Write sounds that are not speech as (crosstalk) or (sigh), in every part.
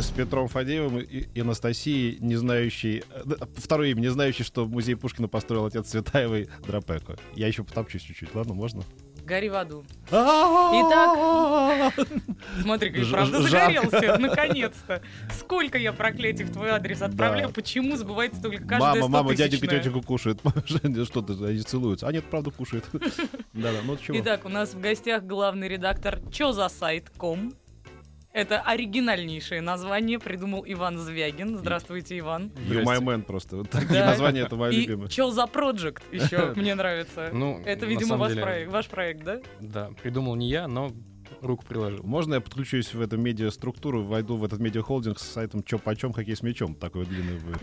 С Петром Фадеевым и, Анастасией, не знающей, э, второе имя, не знающей, что музей Пушкина построил отец Цветаевой Драпеко. Я еще потопчусь чуть-чуть, ладно, можно? Гори в аду. Итак, смотри, как правда загорелся, наконец-то. Сколько я проклятий в твой адрес отправляю, почему забывается только каждая Мама, мама, дядя Пететику кушает. (laughs) Что ты, они целуются. А нет, правда кушает. (laughs) Да-да, ну чего. Итак, у нас в гостях главный редактор Чё за сайт ком это оригинальнейшее название придумал Иван Звягин. Здравствуйте, Иван. You my man просто. Такие да. названия, это мои любимые. И Чел за Project еще (laughs) мне нравится. Ну, это, видимо, ваш, деле, проект, ваш проект, да? Да, придумал не я, но руку приложил. Можно я подключусь в эту медиа-структуру, войду в этот медиа-холдинг с сайтом «Чё почем, хоккей с мячом». Такой длинный будет.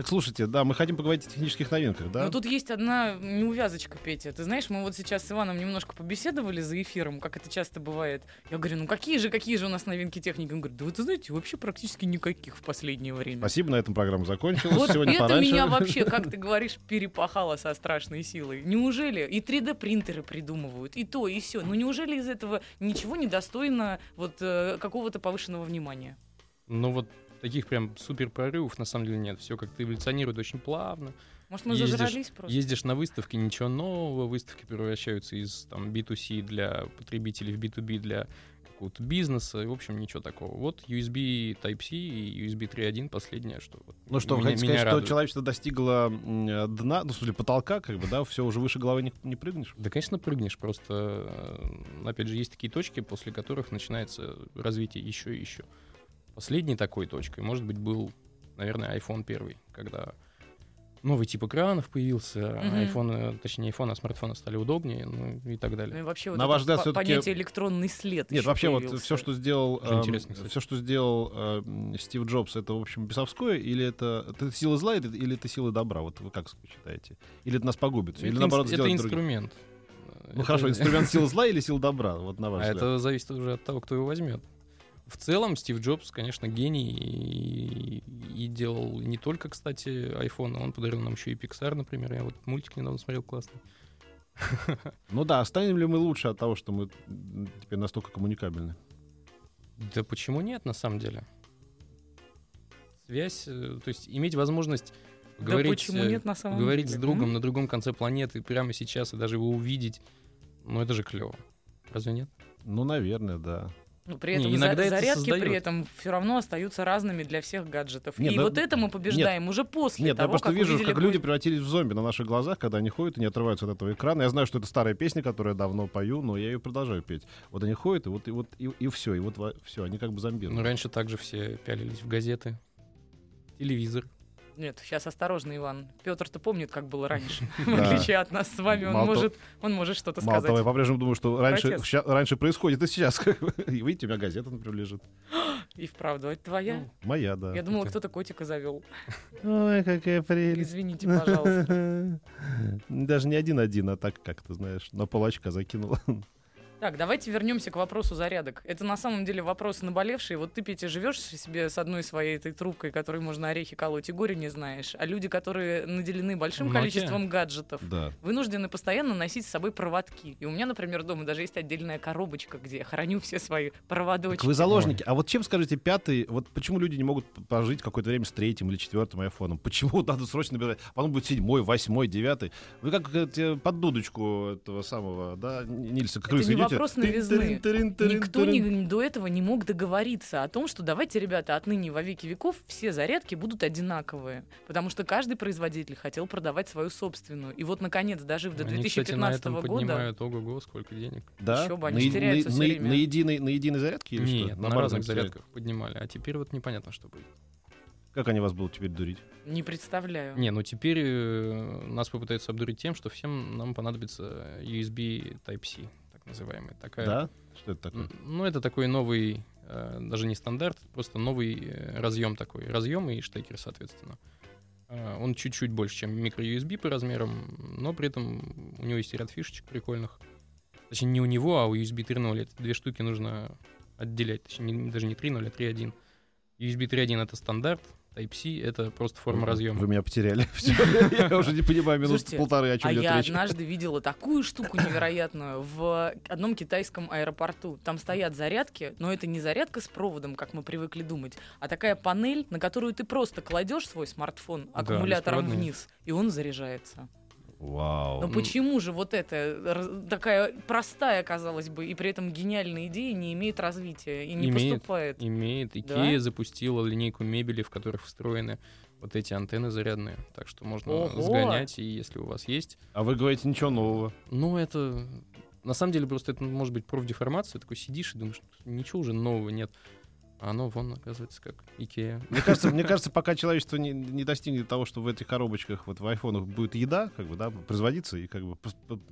Так слушайте, да, мы хотим поговорить о технических новинках, да? Но тут есть одна неувязочка, Петя. Ты знаешь, мы вот сейчас с Иваном немножко побеседовали за эфиром, как это часто бывает. Я говорю, ну какие же, какие же у нас новинки техники? Он говорит, да вы знаете, вообще практически никаких в последнее время. Спасибо, на этом программа закончилась. Вот Сегодня это пораньше. меня вообще, как (laughs) ты говоришь, перепахало со страшной силой. Неужели и 3D-принтеры придумывают, и то, и все. Ну неужели из этого ничего не достойно вот э, какого-то повышенного внимания? Ну вот таких прям супер прорывов на самом деле нет. Все как-то эволюционирует очень плавно. Может, мы ездишь, зажрались просто? Ездишь на выставки, ничего нового. Выставки превращаются из там, B2C для потребителей в B2B для какого-то бизнеса. И, в общем, ничего такого. Вот USB Type-C и USB 3.1 последнее, что вот Ну что, меня, хотите сказать, что человечество достигло дна, ну, в смысле, потолка, как бы, да, все, уже выше головы не, не прыгнешь? Да, конечно, прыгнешь. Просто, э, опять же, есть такие точки, после которых начинается развитие еще и еще. Последней такой точкой, может быть, был, наверное, iPhone первый, когда новый тип экранов появился, mm-hmm. iPhone, точнее, iPhone, а смартфоны стали удобнее, ну и так далее. Ну и вообще вот На ваш взгляд, понятие электронный след. Нет, вообще появился. вот все, что сделал, э, все, что сделал э, Стив Джобс, это в общем бесовское, или это, это сила зла, или это сила добра? Вот вы как считаете? Или это нас погубит? Это или наоборот это сделает инструмент. Другим? Ну это... хорошо, инструмент силы зла или сила добра, вот на ваш а взгляд? Это зависит уже от того, кто его возьмет в целом Стив Джобс, конечно, гений и, и делал не только, кстати, iPhone, он подарил нам еще и Pixar, например. Я вот мультик недавно смотрел классный. (laughs) Ну да, станем ли мы лучше от того, что мы теперь настолько коммуникабельны? Да почему нет, на самом деле? Связь, э, то есть иметь возможность да говорить, почему нет, на самом говорить деле? с другом mm-hmm. на другом конце планеты прямо сейчас и даже его увидеть, ну это же клево. Разве нет? Ну, наверное, да. Но при этом не, иногда за, зарядки создает. при этом все равно остаются разными для всех гаджетов. Нет, и да, вот это мы побеждаем нет, уже после Нет, того, я просто как вижу, как люди превратились в зомби на наших глазах, когда они ходят и не отрываются от этого экрана. Я знаю, что это старая песня, которую я давно пою, но я ее продолжаю петь. Вот они ходят, и вот и вот и, и все, и вот все, они как бы зомбируют. Ну раньше также все пялились в газеты, телевизор. Нет, сейчас осторожно, Иван. Петр-то помнит, как было раньше. (laughs) В отличие от нас с вами, он может, он может что-то сказать. Мало того, я по-прежнему думаю, что раньше, раньше происходит и сейчас. (laughs) И видите, у меня газета, например, лежит. И вправду, это твоя? Ну, моя, да. Я думала, кто-то котика завел. Ой, какая прелесть. Извините, пожалуйста. (laughs) Даже не один-один, а так, как ты знаешь, на полочка закинула. Так, давайте вернемся к вопросу зарядок. Это на самом деле вопрос наболевший. Вот ты, Петя, живешь себе с одной своей этой трубкой, которой можно орехи колоть, и горе не знаешь. А люди, которые наделены большим Nokia. количеством гаджетов, да. вынуждены постоянно носить с собой проводки. И у меня, например, дома даже есть отдельная коробочка, где я храню все свои проводочки. Так вы заложники. А вот чем, скажите, пятый, вот почему люди не могут пожить какое-то время с третьим или четвертым айфоном? Почему надо срочно набирать? А потом будет седьмой, восьмой, девятый. Вы как под дудочку этого самого, да, Нильса Крыса идете? Вопрос новизны. Никто не, до этого не мог договориться о том, что давайте, ребята, отныне во веки веков все зарядки будут одинаковые. Потому что каждый производитель хотел продавать свою собственную. И вот, наконец, дожив до 2015 Они, кстати, на этом года... поднимают ого-го, сколько денег. Да? Еще бы, они на, теряются на, все время. На единой, на единой зарядке или Нет, что? на, на разных зарядках поднимали. А теперь вот непонятно, что будет. Как они вас будут теперь дурить? Не представляю. Не, ну теперь э, нас попытаются обдурить тем, что всем нам понадобится USB Type-C, так называемый. Такая, Да? Что это такое? Ну, это такой новый, э, даже не стандарт, просто новый э, разъем такой. Разъем и штекер, соответственно. Э, Он чуть-чуть больше, чем микро-USB по размерам, но при этом у него есть ряд фишечек прикольных. Точнее, не у него, а у USB 3.0. Эти две штуки нужно отделять. Точнее, не- даже не 3.0, а 3.1. USB 3.1 — это стандарт, Type-C — это просто форма разъема. Вы меня потеряли. (laughs) Я уже не понимаю минут полторы, о чем А идет я речь. однажды видела такую штуку невероятную в одном китайском аэропорту. Там стоят зарядки, но это не зарядка с проводом, как мы привыкли думать, а такая панель, на которую ты просто кладешь свой смартфон аккумулятором вниз, и он заряжается. Вау. Но почему же вот эта раз- такая простая, казалось бы, и при этом гениальная идея не имеет развития и не Имеет. поступает? Имеет. Да? Ikea запустила линейку мебели, в которых встроены вот эти антенны зарядные. Так что можно Ого! сгонять, и если у вас есть. А вы говорите ничего нового. Ну, это... На самом деле, просто это может быть профдеформация. Такой сидишь и думаешь, ничего уже нового нет. А оно, вон, оказывается, как Икеа. Мне кажется, мне (laughs) кажется, пока человечество не, не достигнет того, что в этих коробочках, вот в айфонах будет еда, как бы, да, производиться и как бы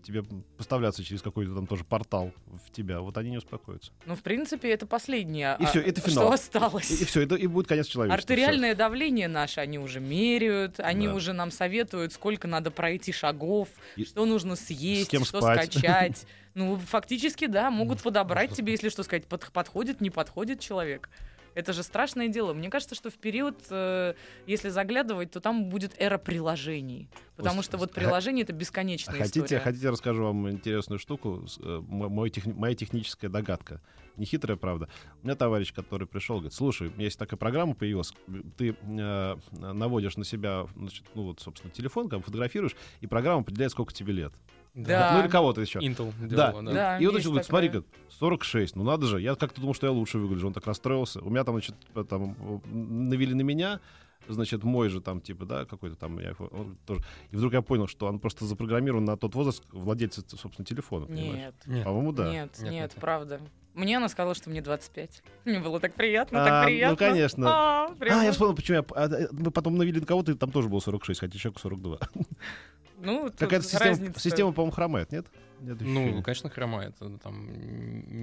тебе поставляться через какой-то там тоже портал в тебя, вот они не успокоятся. Ну, в принципе, это последнее, И а, всё, это что финал. осталось. И, все, это и будет конец человечества. Артериальное давление наше они уже меряют, они Да. уже нам советуют, сколько надо пройти шагов, И что нужно съесть, с кем что спать. скачать. (laughs) Ну, фактически, да, могут подобрать тебе, если что сказать, под- подходит, не подходит человек. Это же страшное дело. Мне кажется, что в период, э, если заглядывать, то там будет эра приложений. Потому что вот приложение это бесконечная Хотите, история. хотите, расскажу вам интересную штуку, э, мо- мой техни- моя техническая догадка. Не хитрая, правда. У меня товарищ, который пришел, говорит, слушай, есть такая программа появилась, ты э, наводишь на себя, значит, ну вот, собственно, телефон, как фотографируешь, и программа определяет, сколько тебе лет. Да. Ну или кого-то еще. Intel Да. делала, да. Да, И он есть начал говорить, смотри, как 46, ну надо же, я как-то думал, что я лучше выгляжу, он так расстроился. У меня там, значит, там навели на меня, значит, мой же там, типа, да, какой-то там, я, он тоже. И вдруг я понял, что он просто запрограммирован на тот возраст владельца, собственно, телефона, понимаешь? Нет. Нет. По-моему, да. Нет, Нет, нет, нет. правда. Мне она сказала, что мне 25. Мне было так приятно, А, так ну, приятно. конечно. А, А, я вот. вспомнил, почему я... а, э, Мы потом навели на кого-то, и там тоже было 46, хотя человеку 42. Ну, тут Какая-то система, система, по-моему, хромает, нет? Нет Ну, конечно, хромает. Это Там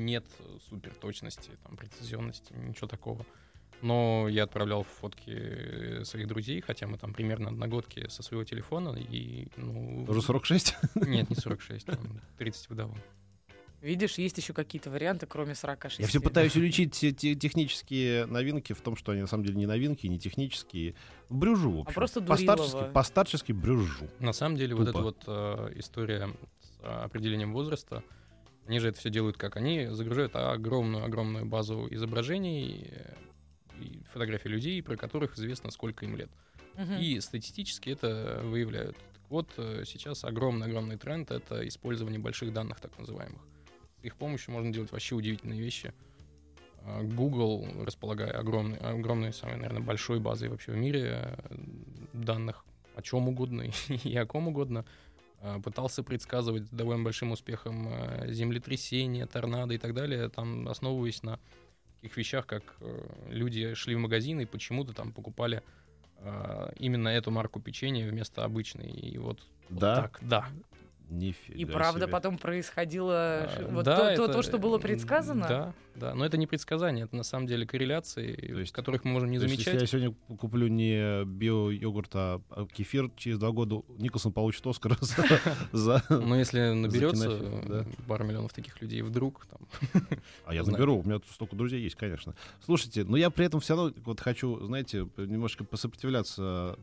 нет супер точности, там, прецизионности, ничего такого. Но я отправлял фотки своих друзей, хотя мы там примерно одногодки со своего телефона, и, ну... Уже 46? Нет, не 46, там 30 выдавал. Видишь, есть еще какие-то варианты, кроме 46. Я все пытаюсь (laughs) уличить те- те- технические новинки в том, что они на самом деле не новинки, не технические. Брюжу, в общем. А просто По-старчески, по-старчески брюжу. На самом деле, вот Тупо. эта вот э, история с э, определением возраста, они же это все делают как? Они загружают огромную-огромную базу изображений э, и фотографий людей, про которых известно, сколько им лет. Мгм. И статистически это выявляют. Так вот, э, сейчас огромный-огромный тренд — это использование больших данных, так называемых. Их помощью можно делать вообще удивительные вещи. А, Google, располагая огромной, огромной, самой, наверное, большой базой вообще в мире э, данных о чем угодно (laughs) и о ком угодно, э, пытался предсказывать с довольно большим успехом э, землетрясения, торнадо и так далее, там основываясь на таких вещах, как э, люди шли в магазин и почему-то там покупали э, именно эту марку печенья вместо обычной. И вот, вот Да? так, да. Нифига И правда себе. потом происходило А, вот да, то, то- это- то, что было предсказано. Да, да. Но это не предсказание, это на самом деле корреляции, То есть- которых мы можем не То есть, замечать. если я сегодня куплю не био-йогурт, а а кефир, через два года Николсон получит Оскар (laughs) за-. Но если наберется пара миллионов таких людей вдруг, там, А я наберу, у меня тут столько друзей есть, конечно. Слушайте, но я при этом все равно вот хочу, знаете, немножко посопротивляться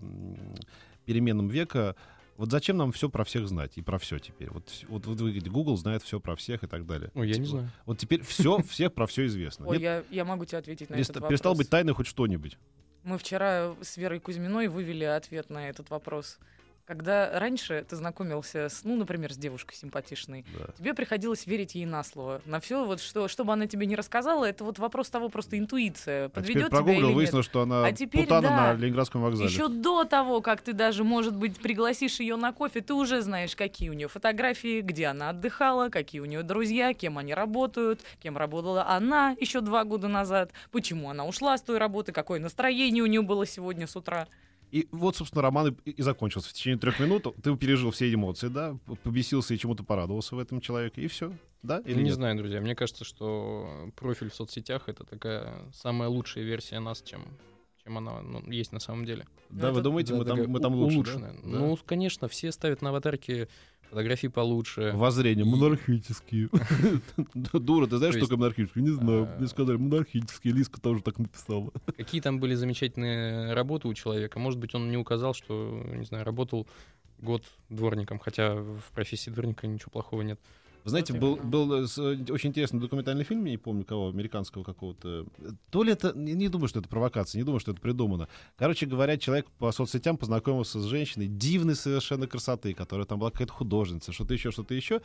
переменам века. Вот зачем нам все про всех знать и про все теперь? Вот, вот, вот вы говорите, Google знает все про всех и так далее. ну, я не Типа, знаю. Вот теперь все, всех про все известно. Ой, Нет? я, я могу тебе ответить на Перест- этот вопрос. перестал быть тайной хоть что-нибудь. Мы вчера с Верой Кузьминой вывели ответ на этот вопрос. Когда раньше ты знакомился с, ну, например, с девушкой симпатичной, Да. тебе приходилось верить ей на слово. На все, вот что, что бы она тебе не рассказала, это вот вопрос того, просто интуиция. А теперь Подведет тебя или выяснилось, что она А теперь путана да. на Ленинградском вокзале. Еще до того, как ты даже, может быть, пригласишь ее на кофе, ты уже знаешь, какие у нее фотографии, где она отдыхала, какие у нее друзья, кем они работают, кем работала она еще два года назад, почему она ушла с той работы, какое настроение у нее было сегодня с утра. И вот, собственно, роман и, и закончился. В течение трех минут ты пережил все эмоции, да, побесился и чему-то порадовался в этом человеке, и все. Да? Или не нет? знаю, друзья. Мне кажется, что профиль в соцсетях это такая самая лучшая версия нас, чем, чем она ну, есть на самом деле. Да, Ну, вы это- думаете, Да, мы, там, мы там лучше. Да. Ну, конечно, все ставят на аватарке фотографии получше. Воззрение И- монархические. (laughs) Дура, ты знаешь, То что такое монархические? Не знаю. а, Мне сказали, монархические. Лиска тоже так написала. Какие там были замечательные работы у человека. Может быть, он не указал, что, не знаю, работал год дворником, хотя в профессии дворника ничего плохого нет. Вы знаете, Вот был, был э, э, очень интересный документальный фильм, я не помню кого, американского какого-то. То ли это, не, думаю, что это провокация, не думаю, что это придумано. Короче говоря, человек по соцсетям познакомился с женщиной дивной совершенно красоты, которая там была какая-то художница, что-то еще, что-то еще.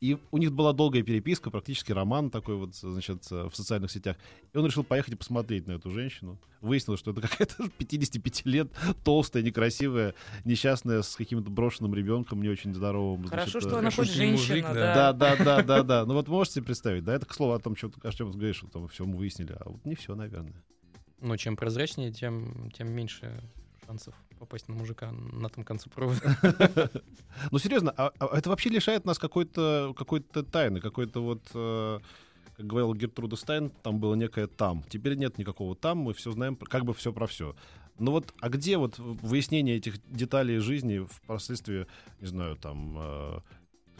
И у них была долгая переписка, практически роман такой вот, значит, э, в социальных сетях. И он решил поехать и посмотреть на эту женщину. Выяснилось, что это (laughs) какая-то 55 лет, толстая, некрасивая, несчастная, с каким-то брошенным ребенком, не очень здоровым. Хорошо, значит, что она хоть не мужик, женщина, да. да. Да, да, да, да. Ну вот можете представить, да, это к слову о том, что, о чем говоришь, что там все мы выяснили, а вот не все, наверное. Но чем прозрачнее, тем, тем меньше шансов попасть на мужика на том конце провода. (laughs) Ну серьезно, а, а это вообще лишает нас какой-то какой-то тайны, какой-то вот, э, как говорила Гертруда Стайн, там было некое там. Теперь нет никакого там, мы все знаем, как бы все про все. Ну вот, а где вот выяснение этих деталей жизни впоследствии, не знаю, там э,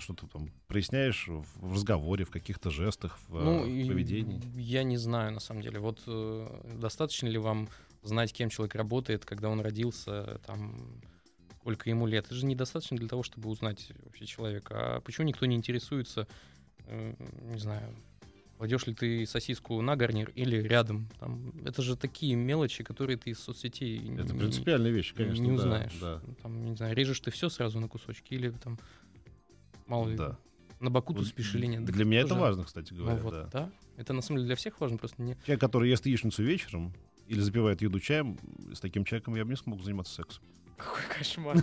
что-то там проясняешь в, разговоре, в каких-то жестах, в, Ну, э, поведении? я не знаю, на самом деле. Вот э, достаточно ли вам знать, кем человек работает, когда он родился, там, сколько ему лет? Это же недостаточно для того, чтобы узнать вообще человека. А почему никто не интересуется, э, не знаю, кладешь ли ты сосиску на гарнир или рядом? Там, это же такие мелочи, которые ты из соцсетей Это не- принципиальная вещь, конечно. не да, узнаешь. Да, Там, не знаю, режешь ты все сразу на кусочки или там мало ли, да. на боку Вот тусишь или нет. Для меня это тоже- важно, кстати Ну говоря. вот, да. да. Это на самом деле для всех важно, просто не... Человек, который ест яичницу вечером или запивает еду чаем, с таким человеком я бы не смог заниматься сексом. Какой кошмар.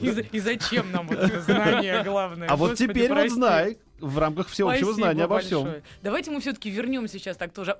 И, за- и зачем нам вот это знание главное? А вот теперь вот знай, в рамках всеобщего знания обо всем. Давайте мы все-таки вернемся сейчас так тоже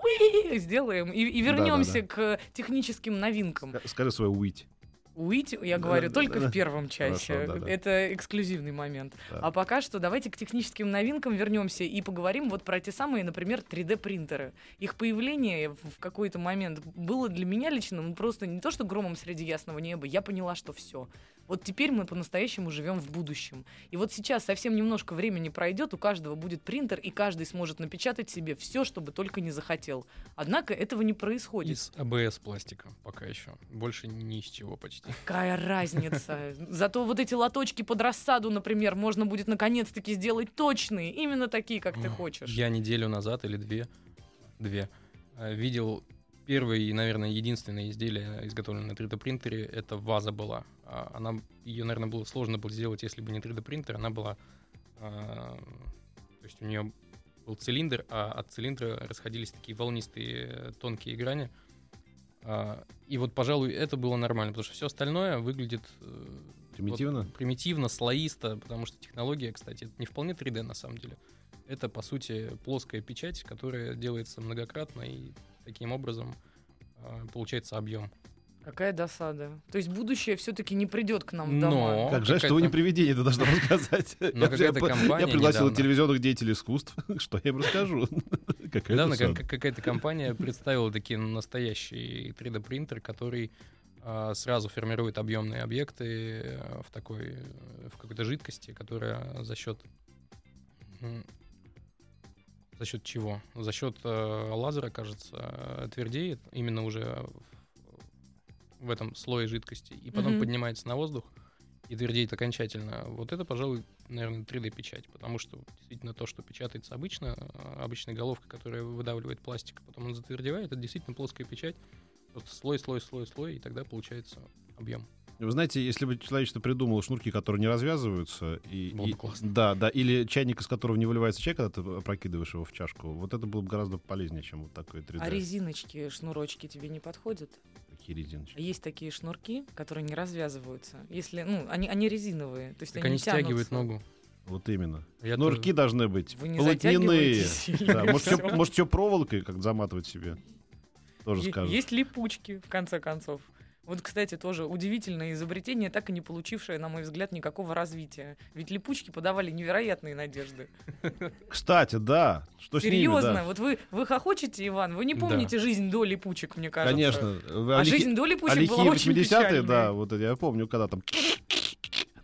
сделаем и, вернемся к техническим новинкам. Скажи свое уить. Уйти, я говорю, Да, только да, в первом часе. Хорошо. Это эксклюзивный момент. А пока что давайте к техническим новинкам вернемся и поговорим вот про те самые, например, 3D-принтеры. Их появление в какой-то момент было для меня лично ну, просто не то, что громом среди ясного неба. Я поняла, что все. Вот теперь мы по-настоящему живем в будущем. И вот сейчас совсем немножко времени пройдет, у каждого будет принтер, и каждый сможет напечатать себе все, что бы только не захотел. Однако этого не происходит. Из АБС пластика пока еще. Больше ни из чего почти. Какая разница? (laughs) Зато вот эти лоточки под рассаду, например, можно будет наконец-таки сделать точные, именно такие, как ты хочешь. Я неделю назад или две, две, э, видел первое и, наверное, единственное изделие, изготовленное на 3D принтере, это ваза была. А Она, ее, наверное, было сложно было сделать, если бы не 3D принтер. Она была, а, то есть у нее был цилиндр, а от цилиндра расходились такие волнистые э, тонкие грани. А, И вот, пожалуй, это было нормально, потому что все остальное выглядит э, Примитивно? вот примитивно, слоисто, потому что технология, кстати, это не вполне 3D на самом деле. Это, по сути, плоская печать, которая делается многократно, и таким образом э, получается объем. Какая досада. То есть будущее все-таки не придет к нам в Но- дома. Как жаль, что вы не привидение, это должна рассказать. (laughs) Но Я- я- компания Я пригласил недавно- телевизионных деятелей искусств, (laughs) что я им расскажу. (laughs) Какая Недавно как- какая-то компания представила таки настоящий 3D принтер, который а, сразу формирует объемные объекты э, в такой э, в какой-то жидкости, которая за счет за счет чего? За счет э, лазера, кажется, э, твердеет именно уже в, этом слое жидкости и потом Мгм. поднимается на воздух и твердеет окончательно. Вот это, пожалуй, наверное, 3D-печать, потому что действительно то, что печатается обычно, э, обычная головка, которая выдавливает пластик, а потом он затвердевает, это действительно плоская печать, просто слой, слой, слой, слой, и тогда получается объем. Вы знаете, если бы человечество придумало шнурки, которые не развязываются, и, Было бы и- классно. да, да, или чайник, из которого не выливается чай, когда ты опрокидываешь его в чашку, вот это было бы гораздо полезнее, чем вот такой 3D. А резиночки, шнурочки тебе не подходят? Такие резиночки. Есть такие шнурки, которые не развязываются. Если, ну, они, они резиновые. То есть Так они, они стягивают ногу. Вот именно. Я Шнурки тоже- должны быть Вы не и (laughs) Да, может, еще проволокой как заматывать себе. Тоже скажут. Есть липучки, в конце концов. Вот, кстати, тоже удивительное изобретение, так и не получившее, на мой взгляд, никакого развития. Ведь липучки подавали невероятные надежды. Кстати, да. Что с ними, Серьезно, да. вот вы, вы хохочете, Иван, вы не Да. помните жизнь до липучек, мне кажется. Конечно. А Лихи- жизнь до липучек А была очень 80-е, печальной. да, вот это я помню, когда там...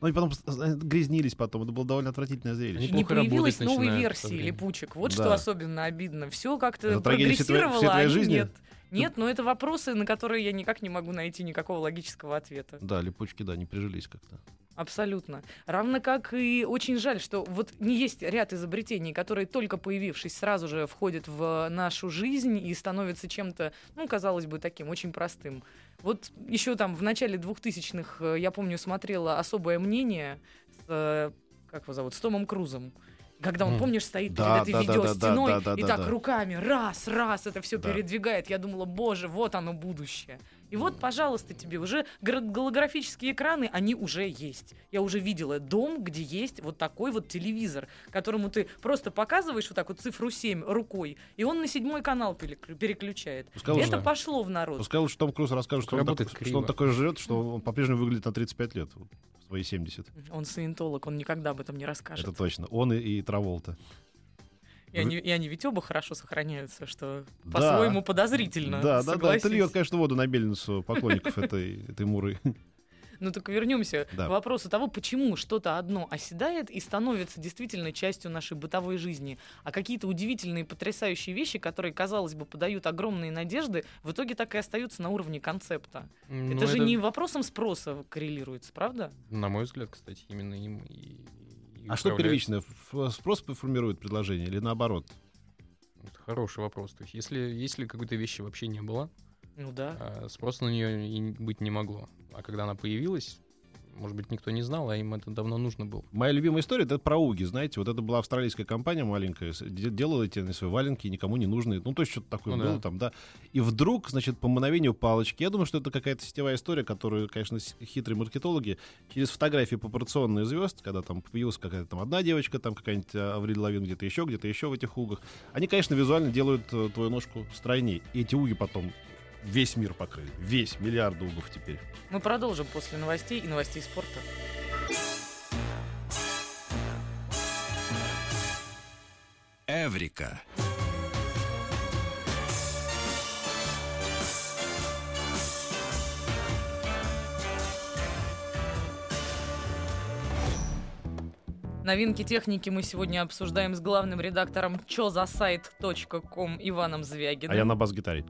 Ну и потом э, грязнились потом. Это было довольно отвратительное зрелище. Не работать новой версии липучек. Вот Да. что особенно обидно. Все как-то прогрессировало, всей а твоей они жизни? нет. Нет, но это вопросы, на которые я никак не могу найти никакого логического ответа. Да, липучки, да, не прижились как-то. Абсолютно. Равно как и очень жаль, что вот не есть ряд изобретений, которые только появившись сразу же входят в нашу жизнь и становятся чем-то, ну, казалось бы, таким очень простым. Вот еще там в начале 2000-х, э, я помню, смотрела «Особое мнение» с, э, как его зовут, с Томом Крузом. Когда он, помнишь, стоит Да, перед этой да, да, да, видеостеной да, да, и да, так да. руками раз, раз это все Да. передвигает. Я думала, боже, вот оно будущее. И вот, пожалуйста, тебе уже гра- голографические экраны, они уже есть. Я уже видела дом, где есть вот такой вот телевизор, которому ты просто показываешь вот так вот цифру 7 рукой, и он на седьмой канал переклю- переключает. Пускай лучше- Это пошло в народ. Пускай лучше Том Круз расскажет, что он, такой, что он такой жрет, что он по-прежнему выглядит на 35 лет. Свои 70. Он саентолог, он никогда об этом не расскажет. Это точно. Он и, и Траволта. И, они, и они ведь оба хорошо сохраняются, что Да. по-своему подозрительно. Да, да, да. Это согласись. льет, конечно, воду на мельницу поклонников этой, этой муры. Ну так вернемся Да. к вопросу того, почему что-то одно оседает и становится действительно частью нашей бытовой жизни, а какие-то удивительные, потрясающие вещи, которые, казалось бы, подают огромные надежды, в итоге так и остаются на уровне концепта. Ну, это же не вопросом спроса коррелируется, правда? На мой взгляд, кстати, именно им и, и А что первичное? Спрос формирует предложение или наоборот? Это хороший вопрос. То есть, если, если какой-то вещи вообще не было, Ну да. а спроса на нее и быть не могло. А когда она появилась, может быть, никто не знал, а им это давно нужно было. Моя любимая история это про Уги, знаете, вот это была австралийская компания маленькая, делала эти на свои валенки никому не нужные, ну то есть что-то такое Ну было да. там, да. И вдруг, значит, по мановению палочки, я думаю, что это какая-то сетевая история, которую, конечно, хитрые маркетологи через фотографии пропорционные звезд, когда там появилась какая-то там одна девочка, там какая-нибудь а, Авриль Лавин где-то еще, где-то еще в этих угах, они, конечно, визуально делают э, твою ножку стройней. И эти уги потом весь мир покрыли, весь миллиард угов теперь. Мы продолжим после новостей и новостей спорта. Эврика. Новинки техники мы сегодня обсуждаем с главным редактором чозасайт.ком Иваном Звягиным. А я на бас-гитаре.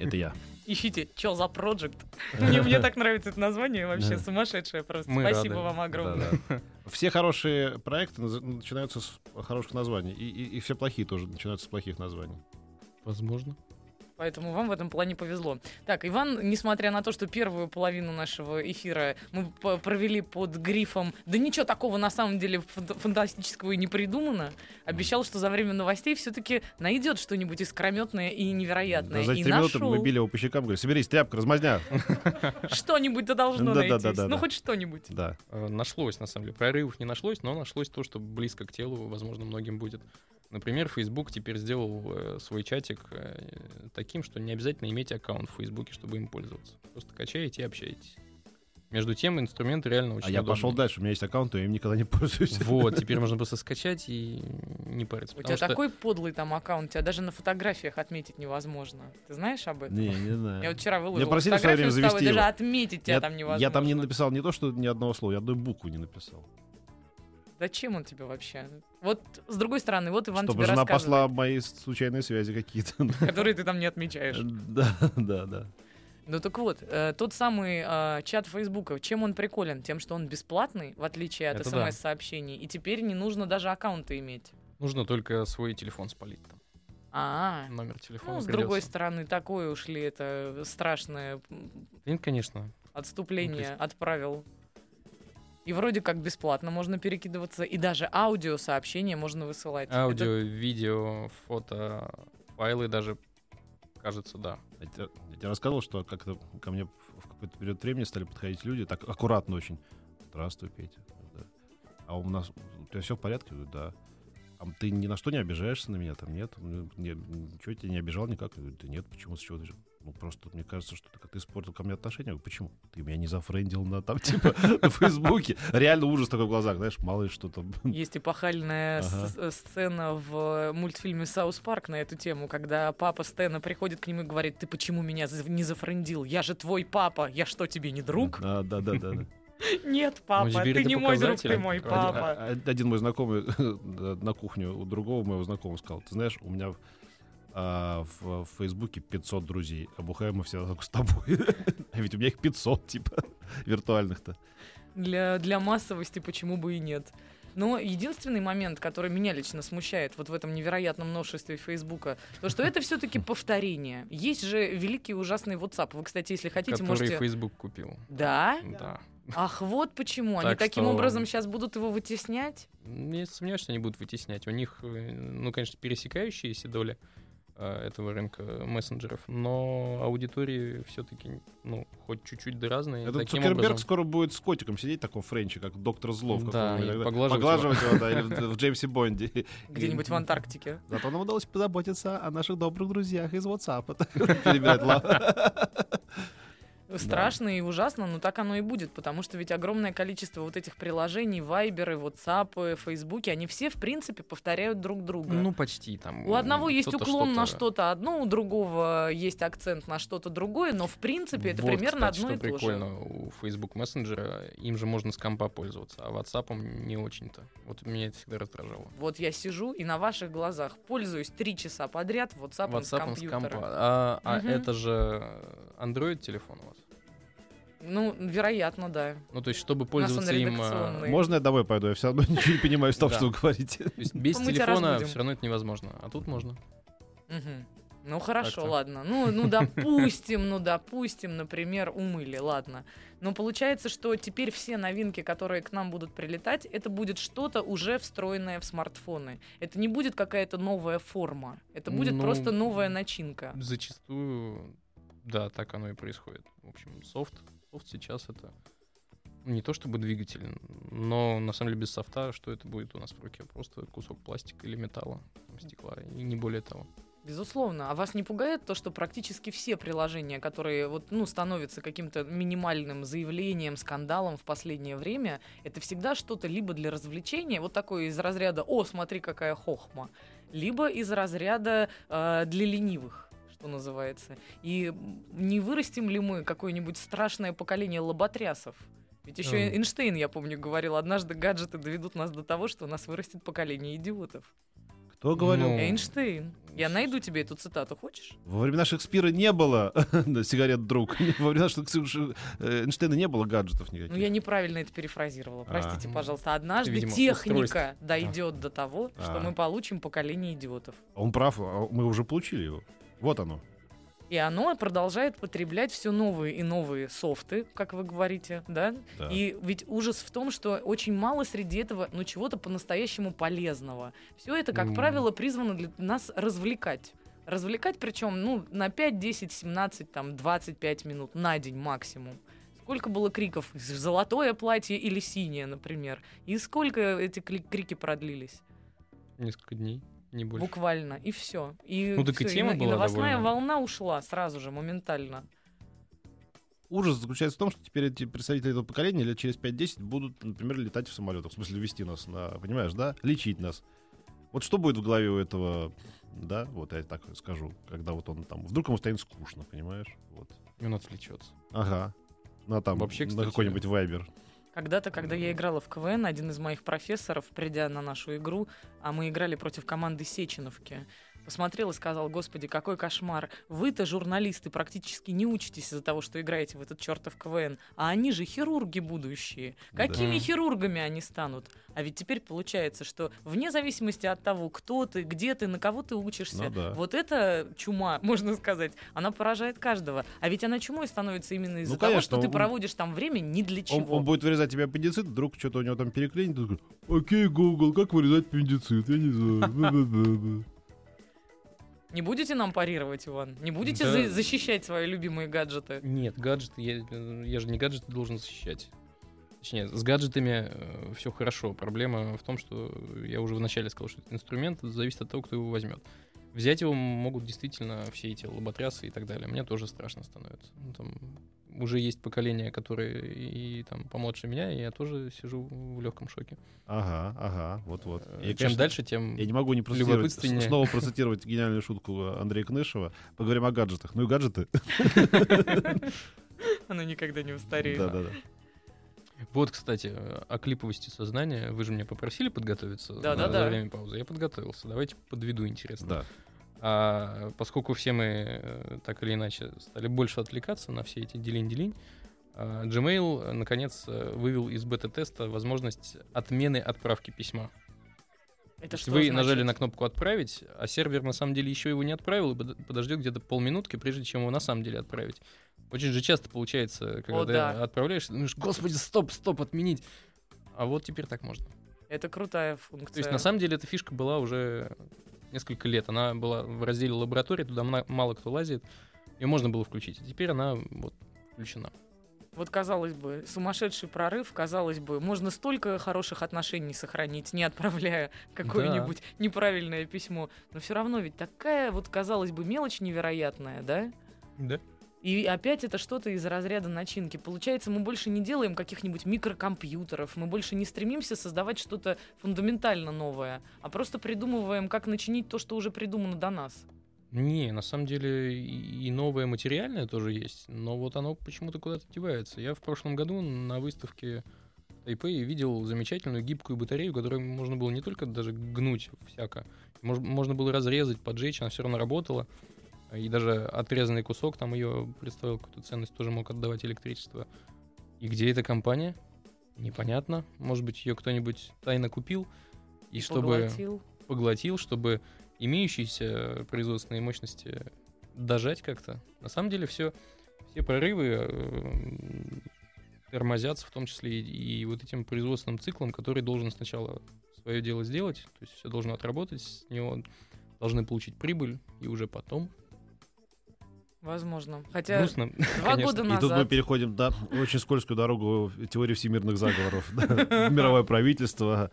Это я. Ищите «Чё за Project». Мне, мне так нравится это название, вообще Да. сумасшедшее просто. Мы Спасибо рады. вам огромное. Да-да. Все хорошие проекты начинаются с хороших названий. И, и- и все плохие тоже начинаются с плохих названий. Возможно. Поэтому вам в этом плане повезло. Так, Иван, несмотря на то, что первую половину нашего эфира мы провели под грифом «Да ничего такого на самом деле фан- фантастического и не придумано», обещал, что за время новостей все-таки найдет что-нибудь искрометное и невероятное. Да, за и три минуты нашел. мы били его по щекам, говорили, соберись, тряпка, размазня. (laughs) Что-нибудь-то должно найтись. Ну, хоть что-нибудь. Да. Э, Нашлось, на самом деле. Прорывов не нашлось, но нашлось то, что близко к телу, возможно, многим будет. Например, Facebook теперь сделал э, свой чатик э, таким, что не обязательно иметь аккаунт в Facebook, чтобы им пользоваться. Просто качаете и общаетесь. Между тем, инструмент реально очень А я удобный. пошел дальше, у меня есть аккаунт, но я им никогда не (laughs) пользуюсь. Вот, теперь можно просто скачать и не париться. У тебя что- такой подлый там аккаунт, тебя даже на фотографиях отметить невозможно. Ты знаешь об этом? Не, не знаю. Я вот вчера выложила просили в свое фотографию время с тобой, завести даже отметить тебя я, там невозможно. я там не написал не то, что ни одного слова, я одной буквы не написал. Зачем он тебе вообще? Вот с другой стороны, вот Иван Чтобы тебе жена посла мои случайные связи какие-то. которые ты там не отмечаешь. (laughs) Да, да, да. Ну так вот, э, тот самый э, чат Фейсбука, чем он приколен? Тем, что он бесплатный, в отличие от Это да. смс-сообщений, и теперь не нужно даже аккаунта иметь. Нужно только свой телефон спалить там. А, Номер телефона ну, с придётся. другой стороны, такое уж ли это страшное... Нет, конечно. отступление Ну, то отправил. И вроде как бесплатно можно перекидываться, и даже аудиосообщения можно высылать. Это- Аудио, видео, фото, файлы даже, кажется, да. Я тебе, я тебе рассказывал, что как-то ко мне в какой-то период времени стали подходить люди, так аккуратно очень. Здравствуй, Петя. Да. А у нас у тебя все в порядке? Я говорю, да. А ты ни на что не обижаешься на меня? Там нет? Не- ничего я тебя не обижал никак? Я говорю, да нет, почему? С чего ты? Ну, просто мне кажется, что ты как-то испортил ко мне отношения. Я говорю, почему? Ты меня не зафрендил на там, (laughs) типа, на Фейсбуке. Реально ужас такой в глазах, знаешь, малый что-то. Есть эпохальная Ага. э, сцена в мультфильме «Саус Парк» на эту тему, когда папа Стэна приходит к нему и говорит, ты почему меня не зафрендил? Я же твой папа, я что, тебе не друг? Да, да, да, да. (laughs) Нет, папа, ты не мой друг, ты мой папа. Один мой знакомый (laughs) на кухню у другого моего знакомого сказал, ты знаешь, у меня а, в, в Фейсбуке 500 друзей, а бухаем мы все только с тобой. (laughs) А ведь у меня их 500, типа, (laughs) виртуальных-то. Для, для массовости почему бы и нет. Но единственный момент, который меня лично смущает вот в этом невероятном множестве Фейсбука, то что это все-таки (laughs) повторение. Есть же великий и ужасный WhatsApp. Вы, кстати, если хотите, который можете... Facebook купил. Да? Да. Ах, вот почему. Они Так таким что- образом сейчас будут его вытеснять? Не сомневаюсь, что они будут вытеснять. У них, э, ну, конечно, пересекающиеся доли этого рынка мессенджеров, но аудитории все-таки, ну, хоть чуть-чуть да разные. Этот Таким Цукерберг образом, скоро будет с котиком сидеть в таком френче, как доктор Злов. Да, и поглаживать Поглаживать его, да, или (laughs) в, в Джеймсе Бонде. Где-нибудь в Антарктике. (laughs) Зато нам удалось позаботиться о наших добрых друзьях из WhatsApp. (laughs) Перебирать Страшно и ужасно, но так оно и будет, потому что ведь огромное количество вот этих приложений, вайберы, ватсапы, фейсбуки, они все, в принципе, повторяют друг друга. ну, почти там. у одного есть уклон на что-то- одно, у другого есть акцент на что-то другое, но в принципе это Вот, примерно кстати, одно что и то же. прикольно, у Facebook мессенджера им же можно с компа пользоваться, а WhatsApp не очень-то. Вот меня это всегда раздражало. Вот я сижу и на ваших глазах пользуюсь три часа подряд WhatsApp, с WhatsApp с компьютера. компа. А, а Мгм. это же Android телефон у вас? Ну, вероятно, да. Ну, то есть, чтобы пользоваться им... редакционный. Можно я домой пойду? Я все равно (laughs) ничего не понимаю из того, что вы говорите. Без телефона все равно это невозможно. А тут можно. Ну хорошо, ладно. Ну, ну (laughs) допустим, ну допустим, например, умыли, ладно. Но получается, что теперь все новинки, которые к нам будут прилетать, это будет что-то уже встроенное в смартфоны. Это не будет какая-то новая форма. Это будет Ну, просто новая начинка. Зачастую, да, так оно и происходит. В общем, софт, софт сейчас это не то чтобы двигатель, но на самом деле без софта, что это будет у нас в руке? Просто кусок пластика или металла, стекла, и не более того. Безусловно. А вас не пугает то, что практически все приложения, которые вот, ну, становятся каким-то минимальным заявлением, скандалом в последнее время, это всегда что-то либо для развлечения, вот такое из разряда «О, смотри, какая хохма», либо из разряда э, для ленивых что называется. И не вырастим ли мы какое-нибудь страшное поколение лоботрясов? Ведь еще Эм. Эйнштейн, я помню, говорил, однажды гаджеты доведут нас до того, что у нас вырастет поколение идиотов. Кто говорил? Ну, Эйнштейн. Я найду тебе эту цитату, хочешь? Во времена Шекспира не было (laughs) сигарет друг. (laughs) Во времена Шекспира- э, Эйнштейна не было гаджетов никаких. Ну, я неправильно это перефразировала. Простите, А. пожалуйста. Однажды Видимо, техника дойдет до того, что А. мы получим поколение идиотов. А Он прав, а мы уже получили его. Вот оно. И оно продолжает потреблять все новые и новые софты, как вы говорите, да? Да. И ведь ужас в том, что очень мало среди этого, ну, чего-то по-настоящему полезного. Все это, как М. правило, призвано для нас развлекать. Развлекать, причем, ну, на 5, 10, 17, там, 25 минут на день максимум. Сколько было криков? Золотое платье или синее, например. И сколько эти крики продлились? Несколько дней, не больше. Буквально. И все. И, Ну, так и всё, тема и, была новостная довольно- волна ушла сразу же, моментально. Ужас заключается в том, что теперь эти представители этого поколения лет через 5-10 будут, например, летать в самолетах. В смысле, вести нас на, понимаешь, да? Лечить нас. Вот что будет в голове у этого, да, вот я так скажу, когда вот он там, вдруг ему станет скучно, понимаешь? Вот. И он отвлечется. Ага. На там, Вообще, на кстати, какой-нибудь вайбер. Когда-то, когда я играла в КВН, один из моих профессоров, придя на нашу игру, а мы играли против команды Сеченовки, посмотрел и сказал, господи, какой кошмар. Вы-то, журналисты, практически не учитесь из-за того, что играете в этот чертов КВН. А они же хирурги будущие. Да. Какими Мгм. хирургами они станут? А ведь теперь получается, что вне зависимости от того, кто ты, где ты, на кого ты учишься, Ну да. вот эта чума, (laughs) можно сказать, она поражает каждого. А ведь она чумой становится именно из-за Ну, того, конечно, что ты он- проводишь там время ни для Он, чего. он будет вырезать тебе аппендицит, вдруг что-то у него там переклинит. он Окей, Google, как вырезать аппендицит? Я не знаю. (laughs) Бла-бла-бла-бла». Не будете нам парировать, Иван? Не будете Да. за- защищать свои любимые гаджеты? Нет, гаджеты, я, я же не гаджеты должен защищать. Точнее, с гаджетами все хорошо. Проблема в том, что я уже вначале сказал, что это инструмент, это зависит от того, кто его возьмет. Взять его могут действительно все эти лоботрясы и так далее. Мне тоже страшно становится. Ну, там уже есть поколение, которые и там помладше меня, и я тоже сижу в легком шоке. Ага, ага, вот-вот. Э, И, Чем конечно, дальше, тем Я не могу не процитировать, снова процитировать гениальную шутку Андрея Кнышева. Поговорим о гаджетах. Ну и гаджеты. (laughs) Она никогда не устареет. Да-да-да. Вот, кстати, о клиповости сознания. Вы же меня попросили подготовиться Да, за, да, за да. время паузы. Я подготовился. Давайте подведу интересно. Да. А поскольку все мы э, так или иначе стали больше отвлекаться на все эти делень-делень, а, Gmail, э, наконец, э, вывел из бета-теста возможность отмены отправки письма. Это что вы значит? нажали на кнопку «Отправить», а сервер на самом деле еще его не отправил и под- подождет где-то полминутки, прежде чем его на самом деле отправить. Очень же часто получается, когда О, ты да. отправляешь, думаешь, господи, стоп, стоп, отменить. А вот теперь так можно. Это крутая функция. То есть, на самом деле, эта фишка была уже несколько лет. Она была в разделе лаборатории, туда мало кто лазит. Ее можно было включить. А теперь она вот включена. Вот, казалось бы, сумасшедший прорыв, казалось бы, можно столько хороших отношений сохранить, не отправляя какое-нибудь неправильное письмо. Но все равно ведь такая вот, казалось бы, мелочь невероятная, да? Да. И опять это что-то из разряда начинки. Получается, мы больше не делаем каких-нибудь микрокомпьютеров, мы больше не стремимся создавать что-то фундаментально новое, а просто придумываем, как начинить то, что уже придумано до нас. Не, на самом деле и новое материальное тоже есть, но вот оно почему-то куда-то девается. Я в прошлом году на выставке в Тайпэе видел замечательную гибкую батарею, которую можно было не только даже гнуть всяко, мож- можно было разрезать, поджечь, она все равно работала. И даже отрезанный кусок там ее представлял какую-то ценность, тоже мог отдавать электричество. И где эта компания? Непонятно. Может быть, ее кто-нибудь тайно купил, и чтобы Поглотил. поглотил, чтобы имеющиеся производственные мощности дожать как-то. На самом деле все, все прорывы э, тормозятся, в том числе и, и вот этим производственным циклом, который должен сначала свое дело сделать, то есть все должно отработать, с него должны получить прибыль, и уже потом. Возможно. Хотя Грустно. два конечно. года И тут мы назад... переходим, да, очень скользкую дорогу теории всемирных заговоров. (laughs) Мировое правительство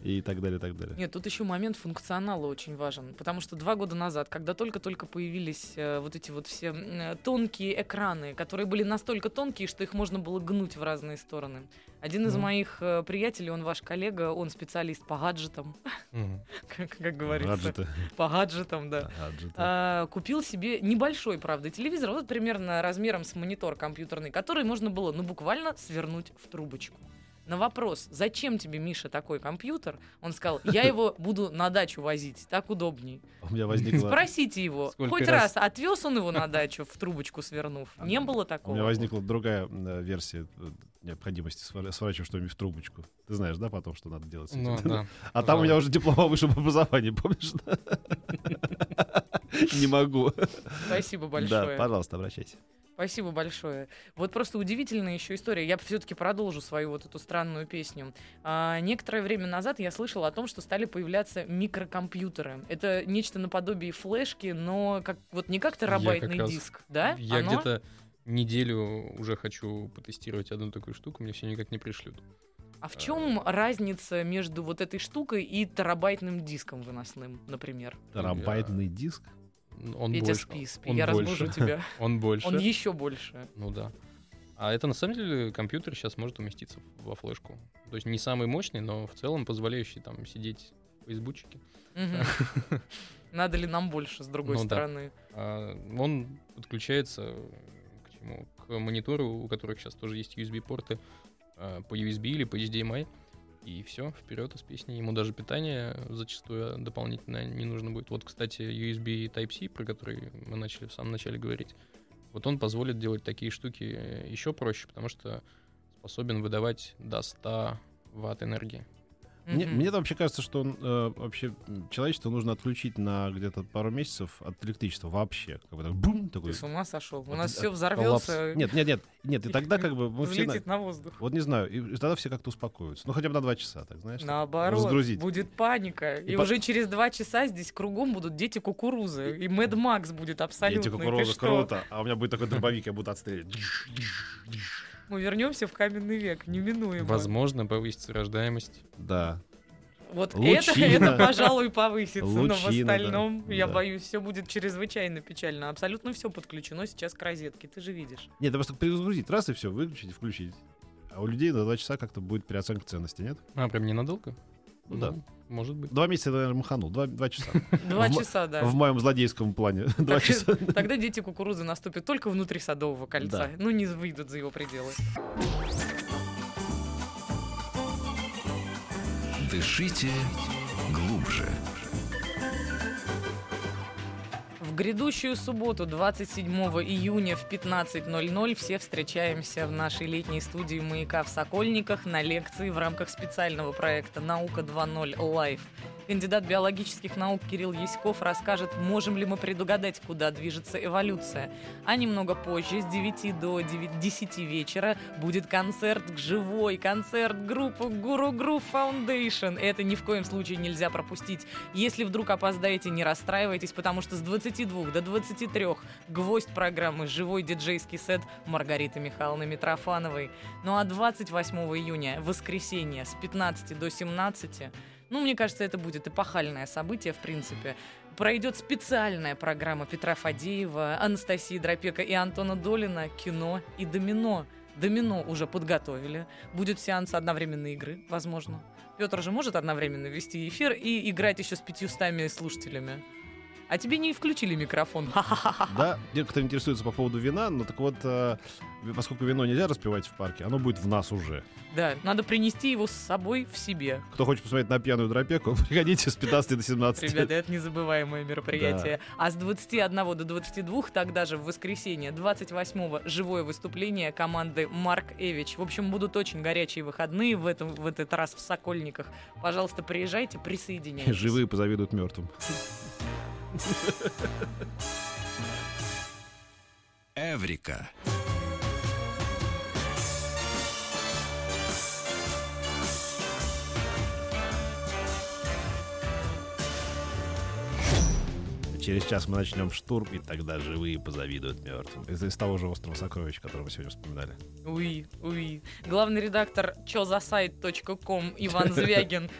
и так далее, и так далее. Нет, тут еще момент функционала очень важен, потому что два года назад, когда только-только появились э, вот эти вот все э, тонкие экраны, которые были настолько тонкие, что их можно было гнуть в разные стороны. Один из моих э, приятелей, он ваш коллега, он специалист по гаджетам, Мгм. (laughs) как, как говорится, Гаджеты. по гаджетам, да. Гаджеты. А, купил себе небольшой, правда, телевизор, вот примерно размером с монитор компьютерный, который можно было, ну, буквально свернуть в трубочку. На вопрос, зачем тебе, Миша, такой компьютер, он сказал, я его (laughs) буду на дачу возить, так удобней. У меня возникла... Спросите его, Сколько хоть раз? раз отвез он его на дачу в трубочку свернув? Не было У меня такого. возникла другая э, версия э, необходимости сворачивать что-нибудь в трубочку. Ты знаешь, да, потом, что надо делать с этим? Ну, да. (laughs) А там у меня уже диплом о высшем образовании, помнишь? да? (laughs) Не могу. Спасибо Да, большое. пожалуйста, обращайся. Спасибо большое. Вот просто удивительная еще история. Я все-таки продолжу свою вот эту странную песню. А, некоторое время назад я слышала о том, что стали появляться микрокомпьютеры. Это нечто наподобие флешки, но как вот не как терабайтный раз- диск, да? Я Оно- где-то неделю уже хочу потестировать одну такую штуку, мне все никак не пришлют. А в чем разница между вот этой штукой и терабайтным диском выносным, например? Терабайтный диск. Он Петя, больше. спи, спи, он я больше. разбужу тебя. (laughs) Он больше. Он еще больше. Ну да. А это на самом деле компьютер сейчас может уместиться во флешку. То есть не самый мощный, но в целом позволяющий там сидеть в фейсбучике. Мгм. (laughs) Надо ли нам больше, с другой Ну да. стороны? А он подключается к чему? К монитору, у которых сейчас тоже есть USB-порты а, по USB или по HDMI. И все, вперед из песни. Ему даже питание зачастую дополнительно не нужно будет. Вот, кстати, USB Type-C, про который мы начали в самом начале говорить, вот он позволит делать такие штуки еще проще, потому что способен выдавать до 100 ватт энергии. Мне, Мгм. мне вообще кажется, что он, э, вообще человечество нужно отключить на где-то пару месяцев от электричества вообще. Как бы так, бум, такой. Ты с ума сошел? У вот нас от- все коллапс. взорвется. Нет, нет, нет, нет. И тогда как бы мы все... на- на воздух. Вот не знаю, и тогда все как-то успокоятся. Ну, хотя бы на два часа, так знаешь. Наоборот, разгрузить. будет паника. И, И по- уже через два часа здесь кругом будут дети кукурузы. И Мэд Макс будет абсолютно. Ты кукурузы круто. А у меня будет такой дробовик, я буду отстреливать. Мы вернемся в каменный век, неминуемо. Возможно, повысится рождаемость. Да. Вот Лучина. это, это, пожалуй, повысится. но в Лучина, да. остальном, я Да. боюсь, все будет чрезвычайно печально. Абсолютно все подключено сейчас к розетке, ты же видишь. Нет, это просто перезагрузить. Раз и все, выключить, включить. А у людей на два часа как-то будет переоценка ценности, нет? А, прям ненадолго? Ну да. Может быть. Два месяца, наверное, маханул. Два, два часа. (laughs) Два часа, да. В моем злодейском плане. (laughs) Два часа. (laughs) Тогда дети кукурузы наступят только внутри садового кольца. Ну, не выйдут за его пределы. Дышите глубже. В грядущую субботу, 27 июня в 15.00 все встречаемся в нашей летней студии «Маяка» в Сокольниках на лекции в рамках специального проекта «Наука 2.0 Live». Кандидат биологических наук Кирилл Яськов расскажет, можем ли мы предугадать, куда движется эволюция. А немного позже, с 9 до 9 10 вечера, будет концерт живой, концерт группы Guru Groove Foundation. Это ни в коем случае нельзя пропустить. Если вдруг опоздаете, не расстраивайтесь, потому что с 22 до 23 гвоздь программы «Живой диджейский сет» Маргариты Михайловны Митрофановой. Ну а 28 июня, воскресенье, с 15 до 17 ну, мне кажется, это будет эпохальное событие, в принципе. Пройдет специальная программа Петра Фадеева, Анастасии Дропека и Антона Долина «Кино и домино». Домино уже подготовили. Будет сеанс одновременной игры, возможно. Петр же может одновременно вести эфир и играть еще с пятьюстами слушателями. А тебе не включили микрофон. (laughs) Да, те, кто интересуется по поводу вина, ну так вот, э, поскольку вино нельзя распивать в парке, оно будет в нас уже. Да, надо принести его с собой в себе. Кто хочет посмотреть на пьяную дропеку, (laughs) приходите с 15 до 17. Ребята, это незабываемое мероприятие. А с 21 до 22 тогда же в воскресенье 28-го живое выступление команды Марк Эвич. В общем, будут очень горячие выходные в, этом, в этот раз в Сокольниках. Пожалуйста, приезжайте, присоединяйтесь. Живые позавидуют мертвым. Эврика. Через час мы начнем штурм, и тогда живые позавидуют мертвым. Это из того же острова сокровищ, который мы сегодня вспоминали. Уи, уи. Главный редактор чозасайт.ком Иван (laughs) Звягин.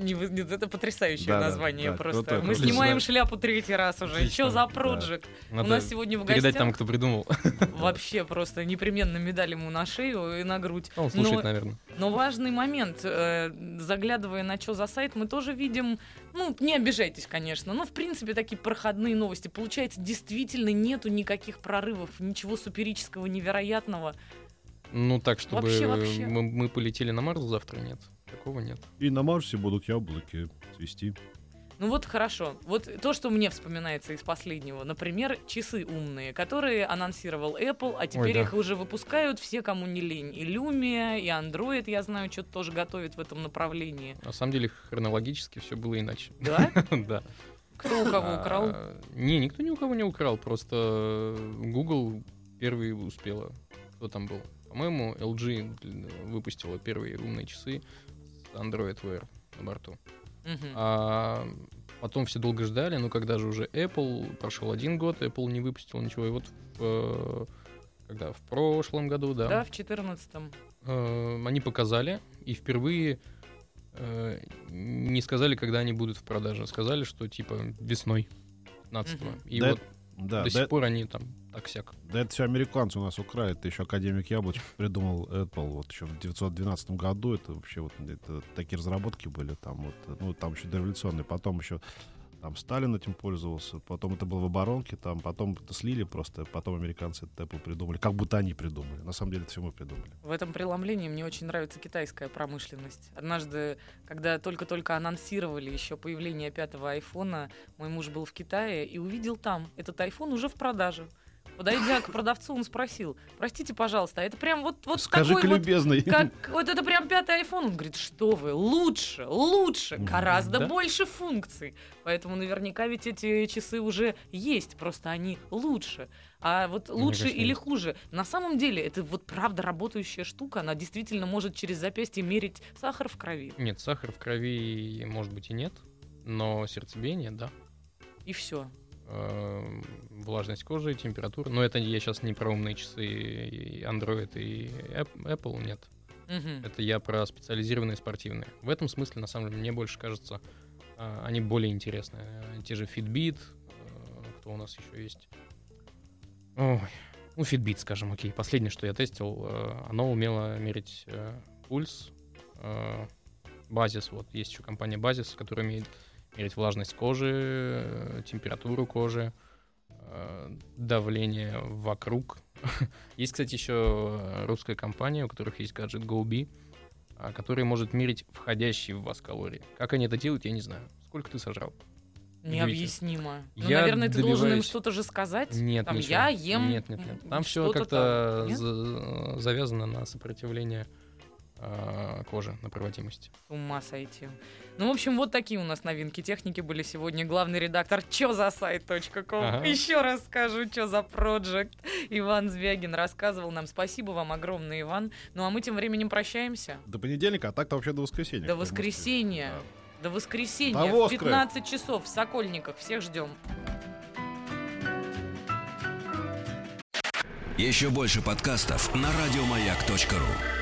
Не, не- это потрясающее Да, да, название да, просто. круто, Мы снимаем Отлично. шляпу третий раз уже. Отлично, Что за да. проджект? У Надо нас сегодня в передать гостях тому, кто придумал. (laughs) вообще просто непременно медаль ему на шею и на грудь. Он слушает, Но- наверное. Но важный момент, э, заглядывая на что за сайт, мы тоже видим, ну, не обижайтесь, конечно, но, в принципе, такие проходные новости. Получается, действительно нету никаких прорывов, ничего суперического, невероятного. Ну так, чтобы Вообще, вообще. Мы, мы полетели на Марс завтра, нет. Такого нет. И на Марсе будут яблоки цвести. Ну вот хорошо. Вот то, что мне вспоминается из последнего. Например, часы умные, которые анонсировал Apple, а теперь да. их уже выпускают все, кому не лень. И Lumia, и Android, я знаю, что-то тоже готовит в этом направлении. На самом деле хронологически все было иначе. Да? (laughs) Да. Кто у кого украл? А, Не, никто ни у кого не украл, просто Google первый успела. Кто там был? По-моему, LG выпустила первые умные часы с Android Wear на борту. Мгм. А потом все долго ждали, но когда же уже Apple, прошел один год, Apple не выпустил ничего. И вот в, э, когда в прошлом году, да, Да, в четырнадцатом. э, они показали и впервые э, не сказали, когда они будут в продаже. Сказали, что типа весной 15 Мгм. И Да, вот Да, до да, сих пор они там так-сяк. да это все американцы у нас украли. Это еще академик Яблочков придумал Apple вот еще в 1912 году. Это вообще вот это такие разработки были там вот, ну там еще дореволюционные. Потом еще Там Сталин этим пользовался, потом это было в оборонке, там потом это слили просто, потом американцы этот Apple придумали, как будто они придумали. На самом деле это все мы придумали. В этом преломлении мне очень нравится китайская промышленность. Однажды, когда только-только анонсировали еще появление пятого айфона, мой муж был в Китае и увидел там этот айфон уже в продаже. Подойдя к продавцу, он спросил, простите, пожалуйста, а это прям вот, вот Скажи-ка, такой вот любезный. как вот это прям пятый iPhone. Он говорит, что вы, лучше, лучше, гораздо да. больше функций. Поэтому наверняка ведь эти часы уже есть, просто они лучше. А вот лучше кажется, или хуже? На самом деле, это вот правда работающая штука. Она действительно может через запястье мерить сахар в крови. Нет, сахар в крови, может быть, и нет, но сердцебиение, да. И все. Э, влажность кожи, температура. Но это я сейчас не про умные часы и Android и App- Apple, нет. Это я про специализированные спортивные. В этом смысле, на самом деле, мне больше кажется, а, они более интересные. Э, Те же Fitbit, э, кто у нас еще есть? Ой, ну, Fitbit, скажем, окей. Последнее, что я тестил, э, оно умело мерить э, пульс. э, Базис, вот есть еще компания Базис, которая умеет мерить влажность кожи, э, температуру кожи, э, давление вокруг. (laughs) Есть, кстати, еще русская компания, у которых есть гаджет GoBee, а, который может мерить входящие в вас калории. Как они это делают, я не знаю. Сколько ты сожрал? Необъяснимо. Ну, Я наверное, ты должен им добиваюсь- что-то же сказать. Нет, Там, ничего. я ем Нет, нет, нет. Там все как-то за- завязано на сопротивление кожи, на проводимость. С ума сойти. Ну, в общем, вот такие у нас новинки техники были сегодня. Главный редактор чё за сайт.ком. Ага. Еще раз скажу, что за проект. Иван Звягин рассказывал нам. Спасибо вам огромное, Иван. Ну, а мы тем временем прощаемся. До понедельника, а так-то вообще до воскресенья. До воскресенья. Да. До воскресенья До в воскры. 15 часов в Сокольниках. Всех ждем. Еще больше подкастов на радиомаяк.ру.